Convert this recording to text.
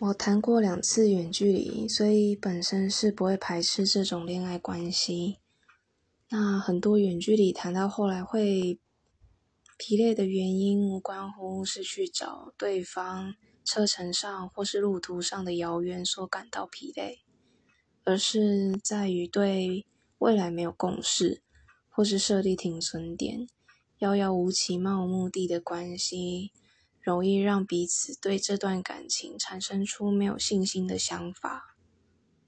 我谈过两次远距离，所以本身是不会排斥这种恋爱关系。那很多远距离谈到后来会疲累的原因，无关乎是去找对方车程上或是路途上的遥远所感到疲累，而是在于对未来没有共识，或是设立停损点，遥遥无期、漫无目的的关系。容易让彼此对这段感情产生出没有信心的想法。